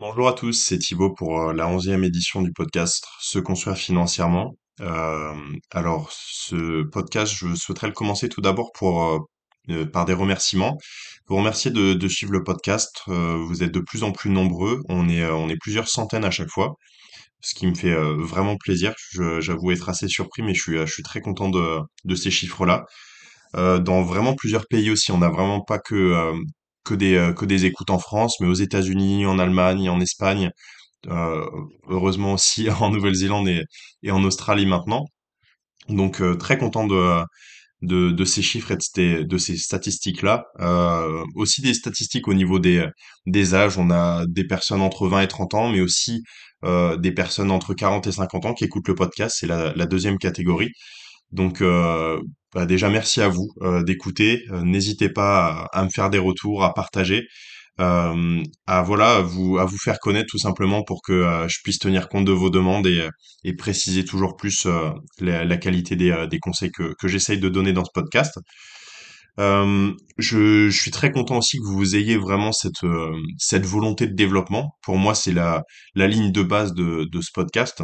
Bonjour à tous, c'est Thibaut pour euh, la onzième édition du podcast Se construire financièrement. Euh, alors, ce podcast, je souhaiterais le commencer tout d'abord euh, par des remerciements. Vous remercier de, suivre le podcast. Vous êtes de plus en plus nombreux. On est plusieurs centaines à chaque fois, ce qui me fait vraiment plaisir. J'avoue être assez surpris, mais je suis très content de ces chiffres-là dans vraiment plusieurs pays aussi. On n'a vraiment pas que que des euh, que des écoutes en France, mais aux États-Unis, en Allemagne, en Espagne, euh, heureusement aussi en Nouvelle-Zélande et, et en Australie maintenant. Donc euh, très content de de, de ces chiffres et de ces, de ces statistiques-là. Euh, aussi des statistiques au niveau des des âges. On a des personnes entre 20 et 30 ans, mais aussi euh, des personnes entre 40 et 50 ans qui écoutent le podcast. C'est la, la deuxième catégorie. Donc euh, bah, déjà merci à vous euh, d'écouter. Euh, n'hésitez pas à, me faire des retours, à partager, à voilà à vous faire connaître tout simplement pour que je puisse tenir compte de vos demandes et, préciser toujours plus la, qualité des, conseils que, que j'essaye de donner dans ce podcast. Je, suis très content aussi que vous ayez vraiment cette volonté de développement. Pour moi, c'est la ligne de base de ce podcast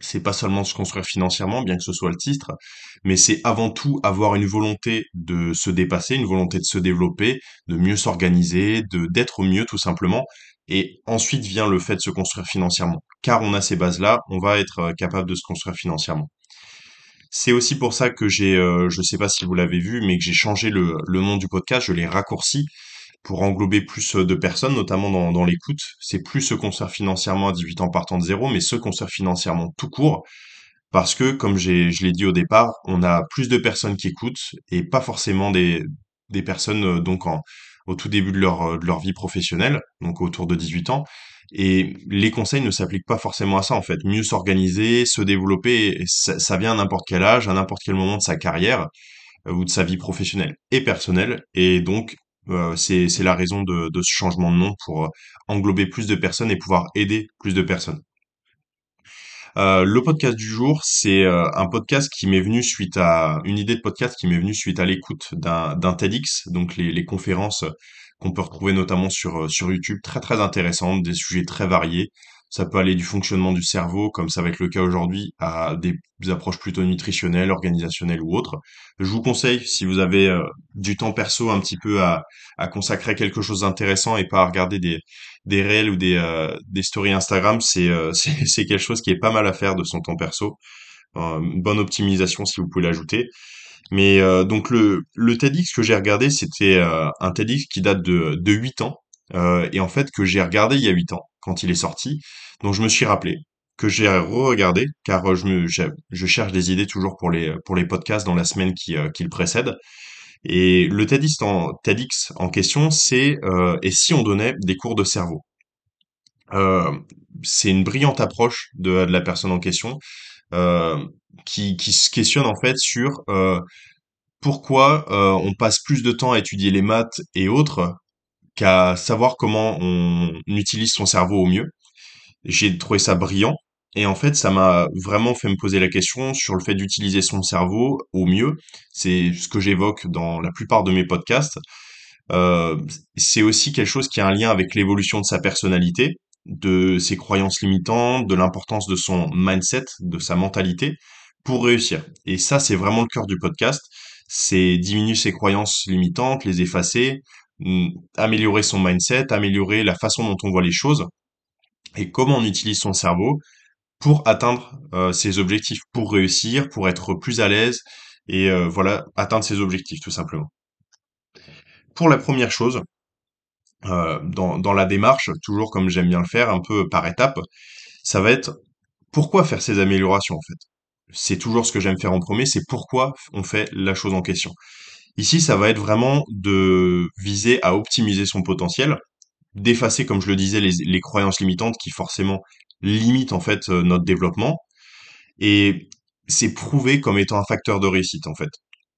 c'est pas seulement se construire financièrement, bien que ce soit le titre, mais c'est avant tout avoir une volonté de se dépasser, une volonté de se développer, de mieux s'organiser, de d'être mieux tout simplement. Et ensuite vient le fait de se construire financièrement. Car on a ces bases-là, on va être euh, capable de se construire financièrement. C'est aussi pour ça que j'ai, euh, je sais pas si vous l'avez vu, mais que j'ai changé le nom du podcast, je l'ai raccourci pour englober plus euh, de personnes, notamment dans, dans l'écoute. C'est plus se construire financièrement à 18 ans partant de zéro, mais se construire financièrement tout court parce que, comme je l'ai dit au départ, on a plus de personnes qui écoutent et pas forcément des, des personnes euh, donc en, au tout début de leur, euh, de leur vie professionnelle, donc autour de 18 ans. Et les conseils ne s'appliquent pas forcément à ça en fait. Mieux s'organiser, se développer, ça, ça vient à n'importe quel âge, à n'importe quel moment de sa carrière ou de sa vie professionnelle et personnelle. Et donc euh, c'est la raison de, ce changement de nom pour euh, englober plus de personnes et pouvoir aider plus de personnes. Euh, le podcast du jour, c'est un podcast qui m'est venu suite à une idée de podcast qui m'est venue suite à l'écoute d'un TEDx, donc les, conférences qu'on peut retrouver notamment sur sur YouTube, très très intéressantes, des sujets très variés. Ça peut aller du fonctionnement du cerveau, comme ça va être le cas aujourd'hui, à des approches plutôt nutritionnelles, organisationnelles ou autres. Je vous conseille, si vous avez euh, du temps perso un petit peu à, à consacrer à quelque chose d'intéressant et pas à regarder des, des réels ou des, euh, des stories Instagram, c'est euh, quelque chose qui est pas mal à faire de son temps perso. Euh, une bonne optimisation si vous pouvez l'ajouter. Mais euh, donc le, le TEDx que j'ai regardé, c'était un TEDx qui date de, de 8 ans. et en fait que j'ai regardé il y a 8 ans, quand il est sorti. Donc je me suis rappelé que j'ai re-regardé, car euh, je, cherche des idées toujours pour les, podcasts dans la semaine qui, euh, le précède. Et le TEDx en, question, c'est euh, et si on donnait des cours de cerveau? C'est une brillante approche de, la personne en question qui, se questionne en fait sur pourquoi on passe plus de temps à étudier les maths et autres qu'à savoir comment on utilise son cerveau au mieux. J'ai trouvé ça brillant et en fait ça m'a vraiment fait me poser la question sur le fait d'utiliser son cerveau au mieux. C'est ce que j'évoque dans la plupart de mes podcasts. Euh, c'est aussi quelque chose qui a un lien avec l'évolution de sa personnalité, de ses croyances limitantes, de l'importance de son mindset, de sa mentalité pour réussir. Et ça, c'est vraiment le cœur du podcast. C'est diminuer ses croyances limitantes, les effacer, améliorer son mindset, améliorer la façon dont on voit les choses et comment on utilise son cerveau pour atteindre euh, ses objectifs, pour réussir, pour être plus à l'aise et euh, voilà, atteindre ses objectifs tout simplement. Pour la première chose, euh, dans, dans la démarche, toujours comme j'aime bien le faire, un peu par étapes, ça va être pourquoi faire ces améliorations en fait? C'est toujours ce que j'aime faire en premier, c'est pourquoi on fait la chose en question. Ici, ça va être vraiment de viser à optimiser son potentiel, d'effacer, comme je le disais, les, croyances limitantes qui forcément limitent en fait euh, notre développement. Et c'est prouvé comme étant un facteur de réussite en fait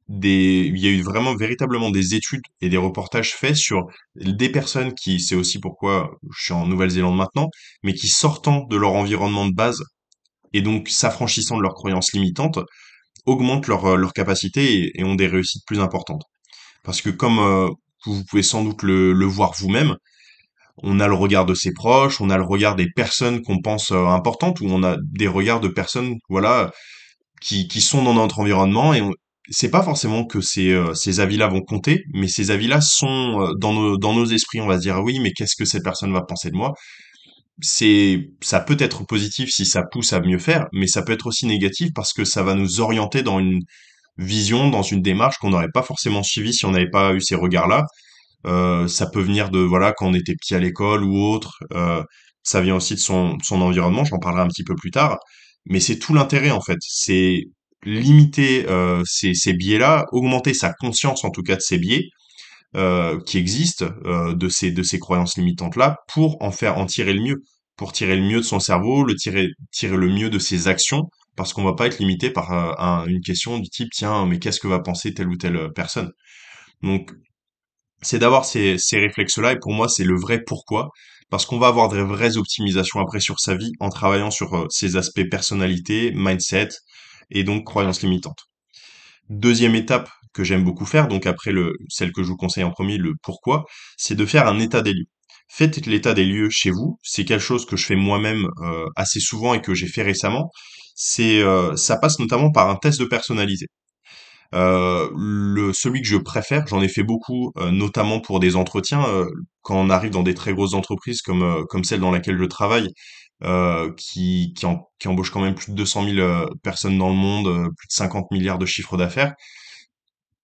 il y a eu vraiment véritablement des études et des reportages faits sur des personnes qui, c'est aussi pourquoi je suis en Nouvelle-Zélande maintenant, mais qui sortant de leur environnement de base et donc s'affranchissant de leurs croyances limitantes, augmentent leur, euh, leur capacité et, ont des réussites plus importantes. Parce que comme euh, vous pouvez sans doute le, voir vous-même, on a le regard de ses proches, on a le regard des personnes qu'on pense euh, importantes, ou on a des regards de personnes, voilà, qui, qui sont dans notre environnement, et c'est pas forcément que ces, ces avis-là vont compter, mais ces avis-là sont dans nos, dans nos esprits. On va se dire, oui, mais qu'est-ce que cette personne va penser de moi? C'est, ça peut être positif si ça pousse à mieux faire, mais ça peut être aussi négatif parce que ça va nous orienter dans une vision, dans une démarche qu'on n'aurait pas forcément suivie si on n'avait pas eu ces regards-là euh, ça peut venir de voilà quand on était petit à l'école ou autre. euh, ça vient aussi de son, son environnement. J'en parlerai un petit peu plus tard. Mais c'est tout l'intérêt en fait. C'est limiter euh, ces, ces biais-là, augmenter sa conscience en tout cas de ces biais euh, qui existent, euh, de ces de ces croyances limitantes-là, pour en faire en tirer le mieux, pour tirer le mieux de son cerveau, le tirer tirer le mieux de ses actions. Parce qu'on va pas être limité par euh, un- une question du type tiens mais qu'est-ce que va penser telle ou telle personne donc c'est d'avoir ces, ces réflexes-là, et pour moi, c'est le vrai pourquoi, parce qu'on va avoir des vraies optimisations après sur sa vie en travaillant sur ces aspects personnalité, mindset, et donc croyances limitantes. Deuxième étape que j'aime beaucoup faire, donc après le, celle que je vous conseille en premier, le pourquoi, c'est de faire un état des lieux. Faites l'état des lieux chez vous, c'est quelque chose que je fais moi-même euh, assez souvent et que j'ai fait récemment. C'est, euh, ça passe notamment par un test de personnalité. Euh, le celui que je préfère, j'en ai fait beaucoup, heu, notamment pour des entretiens, heu, quand on arrive dans des très grosses entreprises comme, heu, comme celle dans laquelle je travaille, heu, qui qui qui embauche quand même plus de 200 000, heu, personnes dans le monde, plus de 50 milliards de chiffre d'affaires.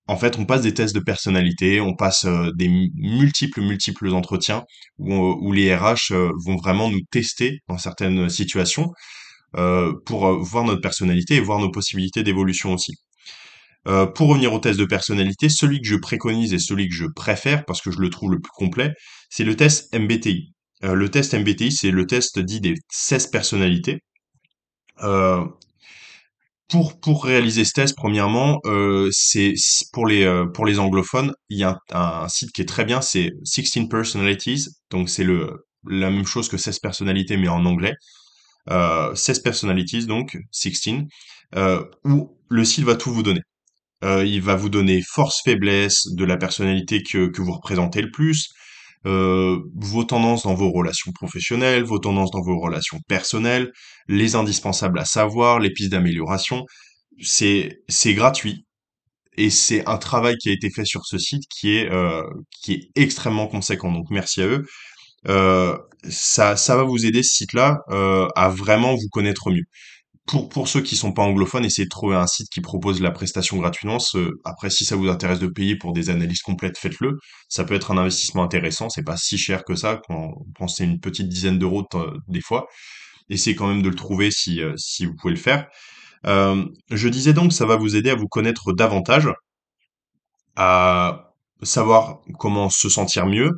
En fait, on passe des tests de personnalité, on passe, heu, des mu multiples, multiples entretiens où les RH, heu, vont vraiment nous tester dans certaines situations, heu, pour, voir notre personnalité et voir nos possibilités d'évolution aussi. Euh, pour revenir au test de personnalité, celui que je préconise et celui que je préfère, parce que je le trouve le plus complet, c'est le test MBTI. Euh, le test MBTI, c'est le test dit des 16 personnalités. Pour, pour réaliser ce test, premièrement, euh, c'est pour les, euh, pour les anglophones, il y a un, un site qui est très bien, c'est 16 Personalities, donc c'est le la même chose que 16 personnalités, mais en anglais. Euh, 16 Personalities, donc 16, euh, où le site va tout vous donner. Euh, il va vous donner force, faiblesse de la personnalité que, que vous représentez le plus, euh, vos tendances dans vos relations professionnelles, vos tendances dans vos relations personnelles, les indispensables à savoir, les pistes d'amélioration. C'est c'est gratuit et c'est un travail qui a été fait sur ce site qui est euh, qui est extrêmement conséquent. Donc merci à eux. Euh, ça ça va vous aider ce site-là euh, à vraiment vous connaître mieux pour, pour ceux qui sont pas anglophones, essayez de trouver un site qui propose la prestation gratuitement. Après, si ça vous intéresse de payer pour des analyses complètes, faites-le. Ça peut être un investissement intéressant. C'est pas si cher que ça. Quand on pense c'est une petite dizaine d'euros de- des fois. Essayez quand même de le trouver si, euh, si vous pouvez le faire. Euh, je disais donc, ça va vous aider à vous connaître davantage, à savoir comment se sentir mieux,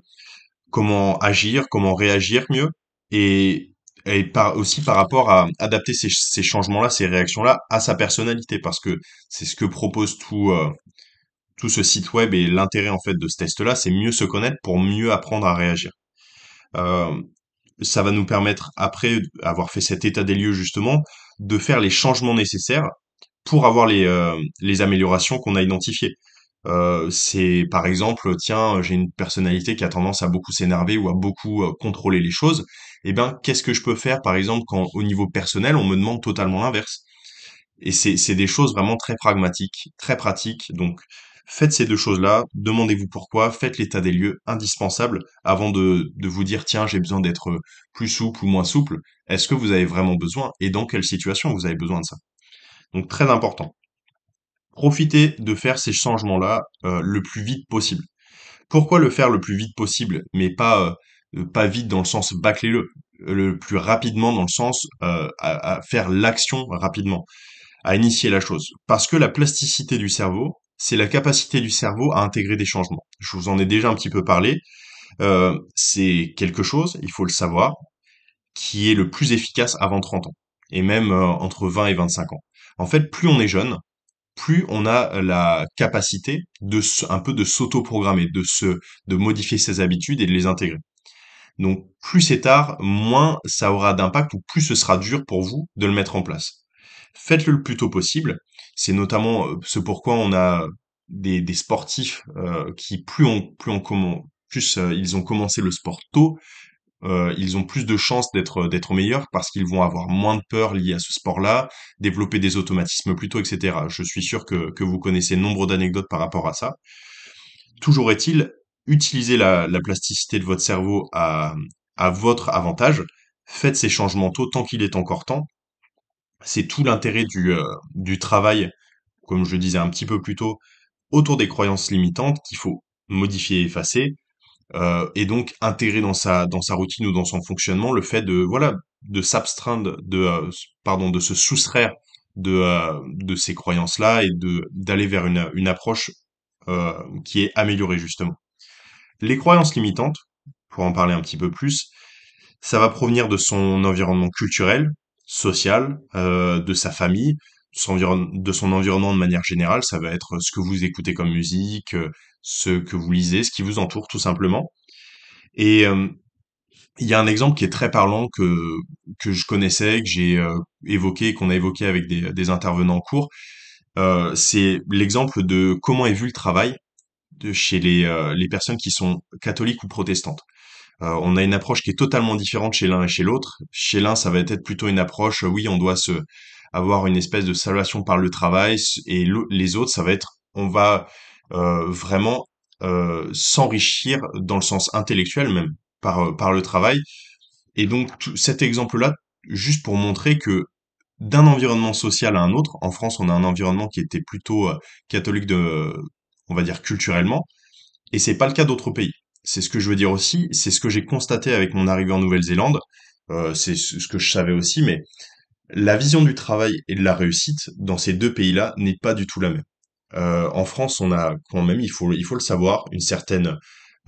comment agir, comment réagir mieux, et, et aussi par rapport à adapter ces, changements-là, ces réactions-là à sa personnalité, parce que c'est ce que propose tout, euh, tout ce site web et l'intérêt en fait de ce test-là, c'est mieux se connaître pour mieux apprendre à réagir. Euh, ça va nous permettre, après avoir fait cet état des lieux justement, de faire les changements nécessaires pour avoir les, euh, les améliorations qu'on a identifiées. C'est par exemple, tiens, j'ai une personnalité qui a tendance à beaucoup s'énerver ou à beaucoup contrôler les choses. Eh ben, qu'est-ce que je peux faire, par exemple, quand au niveau personnel, on me demande totalement l'inverse? Et c'est, des choses vraiment très pragmatiques, très pratiques. Donc, faites ces deux choses-là, demandez-vous pourquoi, faites l'état des lieux indispensable avant de, vous dire, tiens, j'ai besoin d'être plus souple ou moins souple. Est-ce que vous avez vraiment besoin et dans quelle situation vous avez besoin de ça? Donc, très important. Profitez de faire ces changements-là euh, le plus vite possible. Pourquoi le faire le plus vite possible, mais pas euh, pas vite dans le sens bâclez-le, le plus rapidement dans le sens euh, à, faire l'action rapidement, à initier la chose. Parce que la plasticité du cerveau, c'est la capacité du cerveau à intégrer des changements. Je vous en ai déjà un petit peu parlé. Euh, c'est quelque chose, il faut le savoir, qui est le plus efficace avant 30 ans, et même euh, entre 20 et 25 ans. En fait, plus on est jeune, plus on a la capacité de un peu de s'auto-programmer, de se, de modifier ses habitudes et de les intégrer. Donc, plus c'est tard, moins ça aura d'impact ou plus ce sera dur pour vous de le mettre en place. Faites-le le plus tôt possible. C'est notamment euh, ce pourquoi on a des, sportifs euh, qui plus on plus plus euh, ils ont commencé le sport tôt, ils ont plus de chances d'être d'être meilleurs parce qu'ils vont avoir moins de peur liée à ce sport-là, développer des automatismes plus tôt, etc. Je suis sûr que vous connaissez nombre d'anecdotes par rapport à ça. Toujours est-il, utilisez la, la plasticité de votre cerveau à, votre avantage. Faites ces changements tôt tant qu'il est encore temps. C'est tout l'intérêt du, euh, du travail, comme je disais un petit peu plus tôt, autour des croyances limitantes qu'il faut modifier et effacer euh, et donc intégrer dans sa dans sa routine ou dans son fonctionnement le fait de voilà de s'abstraindre de euh, pardon de se soustraire de de ces croyances là et d'aller vers une une approche qui est améliorée justement les croyances limitantes pour en parler un petit peu plus ça va provenir de son environnement culturel social euh, de sa famille de son environnement de manière générale ça va être ce que vous écoutez comme musique euh, ce que vous lisez ce qui vous entoure tout simplement et euh, il y a un exemple qui est très parlant que que je connaissais, que j'ai évoqué, qu'on a évoqué avec des, intervenants en cours. C'est l'exemple de comment est vu le travail de chez les euh, les personnes qui sont catholiques ou protestantes. Euh, on a une approche qui est totalement différente chez l'un et chez l'autre. Chez l'un, ça va être plutôt une approche, oui, on doit se avoir une espèce de salvation par le travail, et les autres, ça va être, on va euh, vraiment s'enrichir dans le sens intellectuel même par par le travail. Et donc cet exemple-là, juste pour montrer que d'un environnement social à un autre, en France, on a un environnement qui était plutôt catholique de, on va dire culturellement, et c'est pas le cas d'autres pays. C'est ce que je veux dire aussi, c'est ce que j'ai constaté avec mon arrivée en Nouvelle-Zélande, euh, c'est ce que je savais aussi, mais la vision du travail et de la réussite dans ces deux pays-là n'est pas du tout la même. Euh, en France, on a quand même, il faut, il faut le savoir, une certaine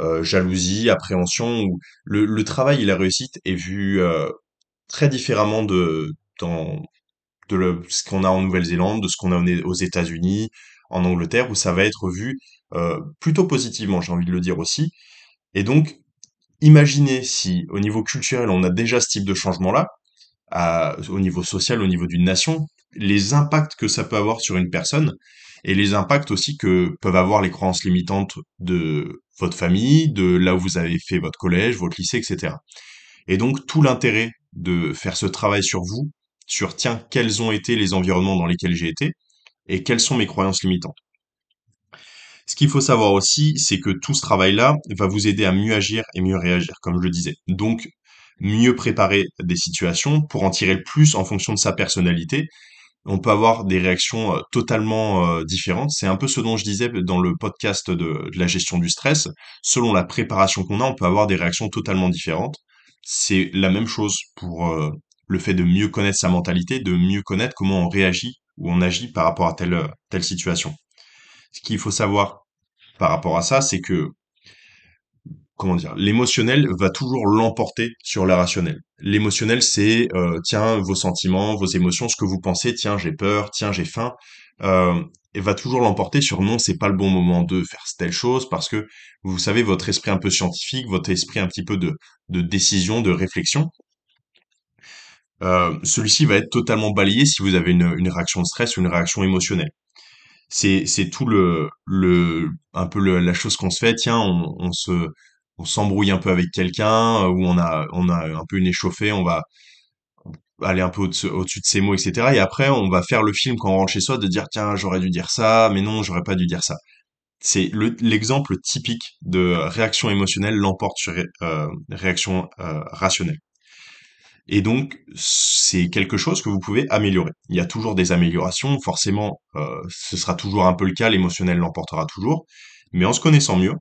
euh, jalousie, appréhension, où le, travail et la réussite est vu très différemment de, ce qu'on a en Nouvelle-Zélande, de ce qu'on a aux États-Unis, en Angleterre, où ça va être vu euh, plutôt positivement, j'ai envie de le dire aussi. Et donc, imaginez si au niveau culturel, on a déjà ce type de changement-là, au niveau social, au niveau d'une nation, les impacts que ça peut avoir sur une personne et les impacts aussi que peuvent avoir les croyances limitantes de votre famille, de là où vous avez fait votre collège, votre lycée, etc. Et donc tout l'intérêt de faire ce travail sur vous, sur tiens, quels ont été les environnements dans lesquels j'ai été et quelles sont mes croyances limitantes. Ce qu'il faut savoir aussi, c'est que tout ce travail-là va vous aider à mieux agir et mieux réagir, comme je le disais. Donc, mieux préparer des situations pour en tirer le plus en fonction de sa personnalité. On peut avoir des réactions euh, totalement euh, différentes. C'est un peu ce dont je disais dans le podcast de, de la gestion du stress. Selon la préparation qu'on a, on peut avoir des réactions totalement différentes. C'est la même chose pour euh, le fait de mieux connaître sa mentalité, de mieux connaître comment on réagit ou on agit par rapport à telle, situation. Ce qu'il faut savoir par rapport à ça, c'est que, comment dire, l'émotionnel va toujours l'emporter sur la rationnelle. L'émotionnel, c'est, euh, tiens, vos sentiments, vos émotions, ce que vous pensez, tiens, j'ai peur, tiens, j'ai faim, euh, et va toujours l'emporter sur non, c'est pas le bon moment de faire telle chose, parce que, vous savez, votre esprit un peu scientifique, votre esprit un petit peu de décision, de réflexion, euh, celui-ci va être totalement balayé si vous avez une, une réaction de stress ou une réaction émotionnelle. c'est c'est tout le le un peu la chose qu'on se fait. Tiens on, on se on s'embrouille un peu avec quelqu'un euh, ou on a on a un peu une échauffée on va aller un peu au-dessus de ses mots etc et après on va faire le film quand on rentre chez soi de dire tiens j'aurais dû dire ça mais non j'aurais pas dû dire ça. C'est le l'exemple typique de réaction émotionnelle l'emporte sur euh, réaction euh, rationnelle et donc, c'est quelque chose que vous pouvez améliorer. Il y a toujours des améliorations, forcément, euh, ce sera toujours un peu le cas, l'émotionnel l'emportera toujours, mais en se connaissant mieux,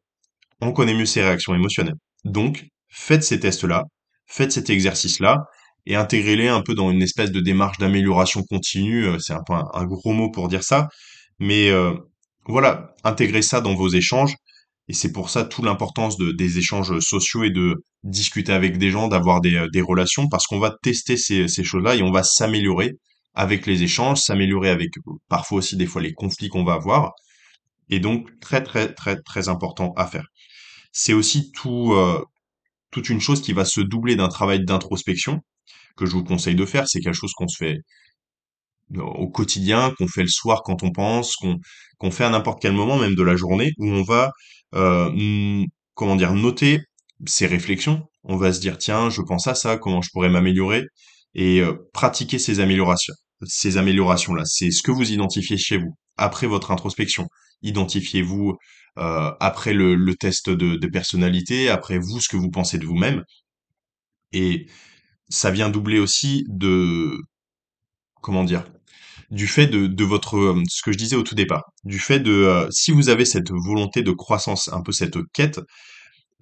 on connaît mieux ses réactions émotionnelles. Donc, faites ces tests-là, faites cet exercice-là, et intégrez-les un peu dans une espèce de démarche d'amélioration continue, euh, c'est un peu un, gros mot pour dire ça, mais euh, voilà, intégrez ça dans vos échanges, et c'est pour ça toute l'importance de, des échanges sociaux et de discuter avec des gens, d'avoir des, euh, des relations, parce qu'on va tester ces, ces choses-là et on va s'améliorer avec les échanges, s'améliorer avec euh, parfois aussi des fois les conflits qu'on va avoir. Et donc très très très très important à faire. C'est aussi tout, euh, toute une chose qui va se doubler d'un travail d'introspection que je vous conseille de faire. C'est quelque chose qu'on se fait au quotidien, qu'on fait le soir quand on pense, qu'on qu'on fait à n'importe quel moment, même de la journée, où on va, comment dire, noter ces réflexions. On va se dire, tiens, je pense à ça, comment je pourrais m'améliorer et euh, pratiquer ces améliorations. Ces améliorations-là, c'est ce que vous identifiez chez vous après votre introspection. Identifiez-vous euh, après le, le test de, de personnalité, après vous ce que vous pensez de vous-même. Et ça vient doubler aussi de comment dire du fait de, de votre euh, ce que je disais au tout départ du fait de euh, si vous avez cette volonté de croissance un peu cette quête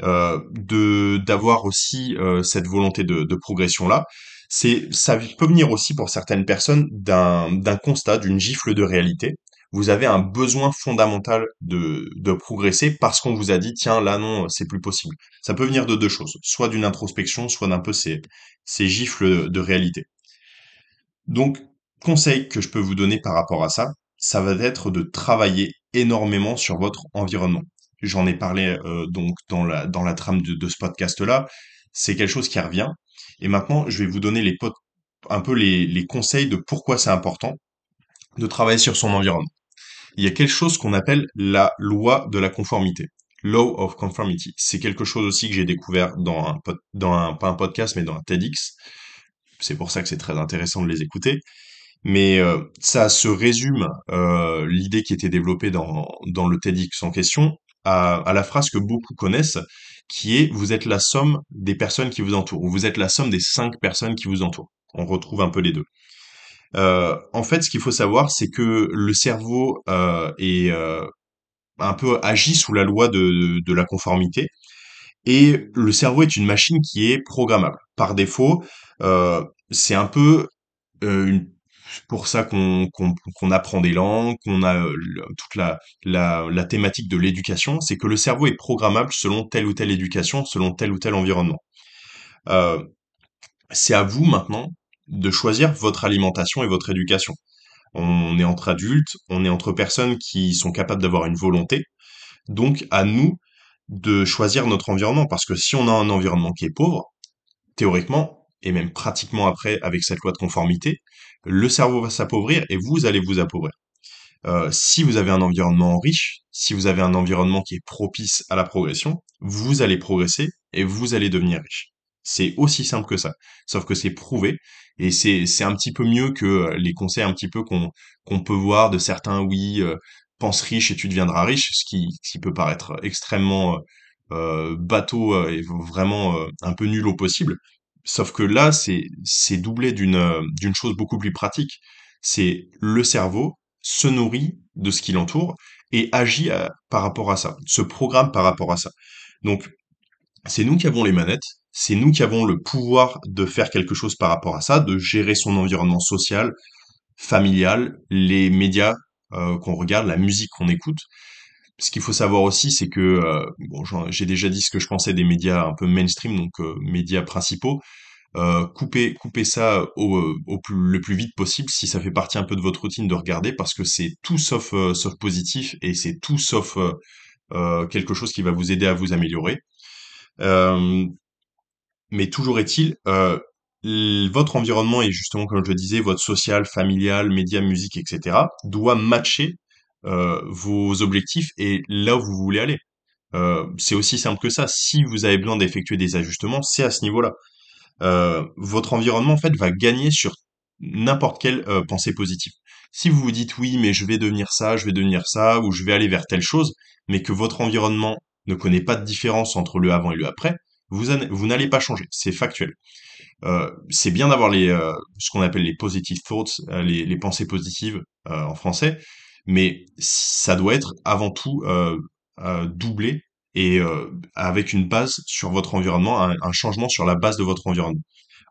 euh, de d'avoir aussi euh, cette volonté de, de progression là c'est ça peut venir aussi pour certaines personnes d'un d'un constat d'une gifle de réalité. Vous avez un besoin fondamental de de progresser parce qu'on vous a dit tiens là non c'est plus possible. Ça peut venir de deux choses soit d'une introspection soit d'un peu ces ces gifles de réalité. Donc, conseil que je peux vous donner par rapport à ça, ça va être de travailler énormément sur votre environnement. J'en ai parlé euh, donc dans la dans la trame de, ce podcast-là. C'est quelque chose qui revient. Et maintenant, je vais vous donner les pot- un peu les, les conseils de pourquoi c'est important de travailler sur son environnement. Il y a quelque chose qu'on appelle la loi de la conformité. Law of conformity. C'est quelque chose aussi que j'ai découvert dans un, dans un, pas un podcast, mais dans un TEDx. C'est pour ça que c'est très intéressant de les écouter. Mais euh, ça se résume, euh, l'idée qui était développée dans, dans le TEDx en question, à, à la phrase que beaucoup connaissent, qui est vous êtes la somme des personnes qui vous entourent, ou vous êtes la somme des cinq personnes qui vous entourent. On retrouve un peu les deux. Euh, en fait, ce qu'il faut savoir, c'est que le cerveau euh, est euh, un peu agit sous la loi de, de la conformité, et le cerveau est une machine qui est programmable. Par défaut, euh, c'est un peu euh, une pour ça qu'on apprend des langues, qu'on a euh, toute la thématique de l'éducation, c'est que le cerveau est programmable selon telle ou telle éducation, selon tel ou tel environnement. Euh, c'est à vous maintenant de choisir votre alimentation et votre éducation. On est entre adultes, on est entre personnes qui sont capables d'avoir une volonté, donc à nous de choisir notre environnement, parce que si on a un environnement qui est pauvre, théoriquement, et même pratiquement après avec cette loi de conformité, le cerveau va s'appauvrir et vous allez vous appauvrir. Euh, si vous avez un environnement riche, si vous avez un environnement qui est propice à la progression, vous allez progresser et vous allez devenir riche. C'est aussi simple que ça. Sauf que c'est prouvé et c'est un petit peu mieux que euh, les conseils un petit peu qu'on peut voir de certains oui euh, pense riche et tu deviendras riche, ce qui peut paraître extrêmement bateau et vraiment un peu nul au possible. Sauf que là c'est doublé d'une euh, chose beaucoup plus pratique. C'est le cerveau se nourrit de ce qui l'entoure et agit à- par rapport à ça, se programme par rapport à ça. Donc, c'est nous qui avons les manettes, c'est nous qui avons le pouvoir de faire quelque chose par rapport à ça, de gérer son environnement social, familial, les médias euh, qu'on regarde, la musique qu'on écoute. Ce qu'il faut savoir aussi, c'est que, euh, j'ai déjà dit ce que je pensais des médias un peu mainstream, donc euh, médias principaux, euh, coupez, coupez ça euh, le plus vite possible si ça fait partie un peu de votre routine de regarder parce que c'est tout sauf, sauf positif et c'est tout sauf quelque chose qui va vous aider à vous améliorer. Mais toujours est-il, votre environnement et justement, comme je le disais, votre social, familial, médias, musique, etc., doit matcher vos objectifs et là où vous voulez aller. Euh, c'est aussi simple que ça. Si vous avez besoin d'effectuer des ajustements, c'est à ce niveau-là euh, votre environnement en fait va gagner sur n'importe quelle euh, pensée positive. Si vous vous dites oui, mais je vais devenir ça, je vais devenir ça, ou je vais aller vers telle chose, mais que votre environnement ne connaît pas de différence entre le avant et le après, vous, vous n'allez pas changer. C'est factuel. Euh, c'est bien d'avoir les euh, ce qu'on appelle les positive thoughts, euh, les, les pensées positives euh, en français, mais ça doit être avant tout euh, euh, doublé et euh, avec une base sur votre environnement, un, changement sur la base de votre environnement.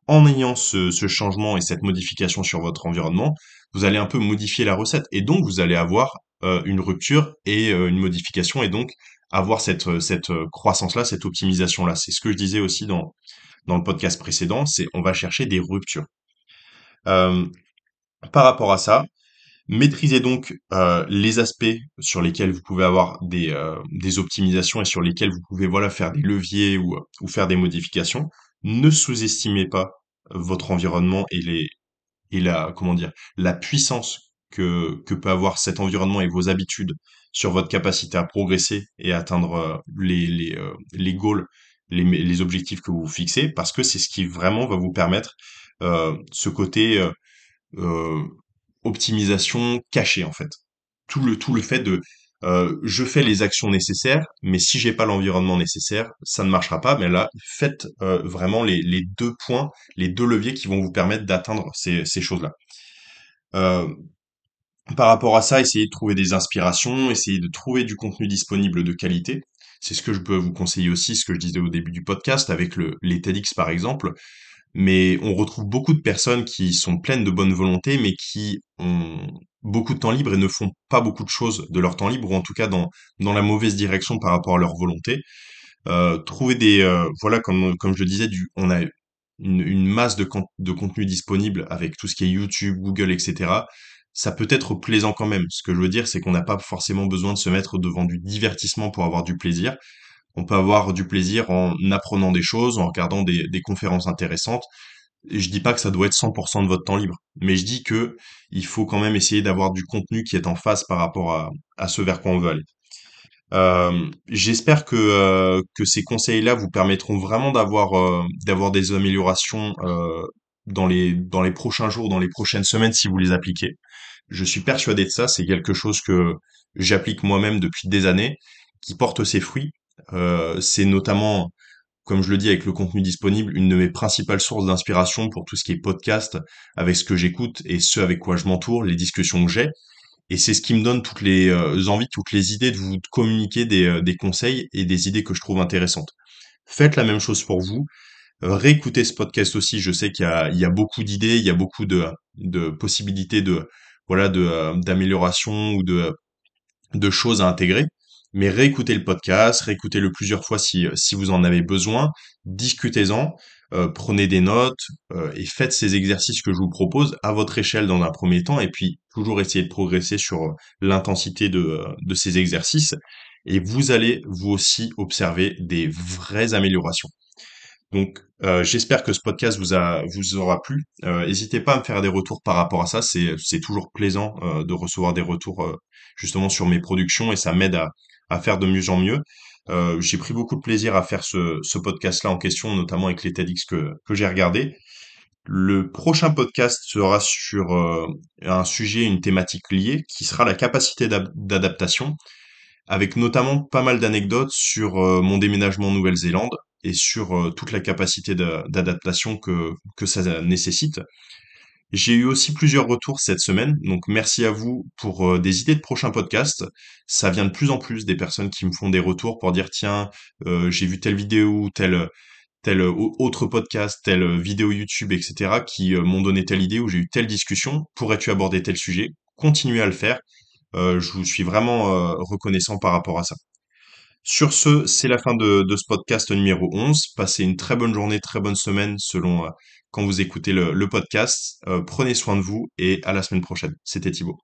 En ayant ce, changement et cette modification sur votre environnement, vous allez un peu modifier la recette et donc vous allez avoir une rupture et une modification et donc avoir cette, cette croissance-là, cette optimisation-là. C'est ce que je disais aussi dans, dans le podcast précédent, c'est on va chercher des ruptures. Par rapport à ça, maîtrisez donc euh, les aspects sur lesquels vous pouvez avoir des, euh, des optimisations et sur lesquels vous pouvez voilà faire des leviers ou, ou faire des modifications. Ne sous-estimez pas votre environnement et les et la comment dire la puissance que que peut avoir cet environnement et vos habitudes sur votre capacité à progresser et à atteindre euh, les les les goals les, les objectifs que vous fixez, parce que c'est ce qui vraiment va vous permettre euh, ce côté optimisation cachée en fait. Tout le tout le fait de euh, je fais les actions nécessaires, mais si j'ai pas l'environnement nécessaire, ça ne marchera pas. Mais là, faites euh, vraiment les, les deux points, les deux leviers qui vont vous permettre d'atteindre ces, ces choses-là. Euh, par rapport à ça, essayez de trouver des inspirations, essayez de trouver du contenu disponible de qualité. C'est ce que je peux vous conseiller aussi, ce que je disais au début du podcast avec le, les TEDx par exemple. Mais on retrouve beaucoup de personnes qui sont pleines de bonne volonté, mais qui ont beaucoup de temps libre et ne font pas beaucoup de choses de leur temps libre, ou en tout cas dans, la mauvaise direction par rapport à leur volonté. Euh, trouver des... euh, voilà, comme, je le disais, on a une, masse de, de contenu disponible avec tout ce qui est YouTube, Google, etc. Ça peut être plaisant quand même. Ce que je veux dire, c'est qu'on n'a pas forcément besoin de se mettre devant du divertissement pour avoir du plaisir. On peut avoir du plaisir en apprenant des choses, en regardant des, conférences intéressantes. Et je dis pas que ça doit être 100% de votre temps libre, mais je dis que il faut quand même essayer d'avoir du contenu qui est en phase par rapport à, ce vers quoi on veut aller. Euh, j'espère que, euh, que ces conseils-là vous permettront vraiment d'avoir euh, des améliorations dans les prochains jours, dans les prochaines semaines si vous les appliquez. Je suis persuadé de ça, c'est quelque chose que j'applique moi-même depuis des années, qui porte ses fruits. Euh, c'est notamment, comme je le dis avec le contenu disponible, une de mes principales sources d'inspiration pour tout ce qui est podcast, avec ce que j'écoute et ce avec quoi je m'entoure, les discussions que j'ai. Et c'est ce qui me donne toutes les euh, envies, toutes les idées de vous communiquer des, euh, des conseils et des idées que je trouve intéressantes. Faites la même chose pour vous. Réécoutez ce podcast aussi. Je sais qu'il y a, beaucoup d'idées, il y a beaucoup de, possibilités de, voilà, d'amélioration ou de choses à intégrer. Mais réécoutez le podcast, réécoutez-le plusieurs fois si, si vous en avez besoin, discutez-en, euh, prenez des notes euh, et faites ces exercices que je vous propose à votre échelle dans un premier temps et puis toujours essayer de progresser sur euh, l'intensité de, euh, de ces exercices et vous allez vous aussi observer des vraies améliorations. Donc, euh, j'espère que ce podcast vous a vous aura plu. Euh, n'hésitez pas à me faire des retours par rapport à ça. C'est toujours plaisant euh, de recevoir des retours euh, justement sur mes productions et ça m'aide à à faire de mieux en mieux. Euh, j'ai pris beaucoup de plaisir à faire ce podcast-là en question, notamment avec les TEDx que j'ai regardé. Le prochain podcast sera sur euh, un sujet, une thématique liée, qui sera la capacité d'adaptation avec notamment pas mal d'anecdotes sur euh, mon déménagement en Nouvelle-Zélande et sur toute la capacité d'a- d'adaptation que, que ça nécessite. J'ai eu aussi plusieurs retours cette semaine, donc merci à vous pour euh, des idées de prochains podcasts. Ça vient de plus en plus des personnes qui me font des retours pour dire tiens, euh, j'ai vu telle vidéo, tel tel au- autre podcast, telle vidéo YouTube, etc., qui euh, m'ont donné telle idée ou j'ai eu telle discussion. Pourrais-tu aborder tel sujet? Continuez à le faire. Je vous suis vraiment reconnaissant par rapport à ça. Sur ce, c'est la fin de, ce podcast numéro 11. Passez une très bonne journée, très bonne semaine selon quand vous écoutez le, podcast. Euh, prenez soin de vous et à la semaine prochaine. C'était Thibaut.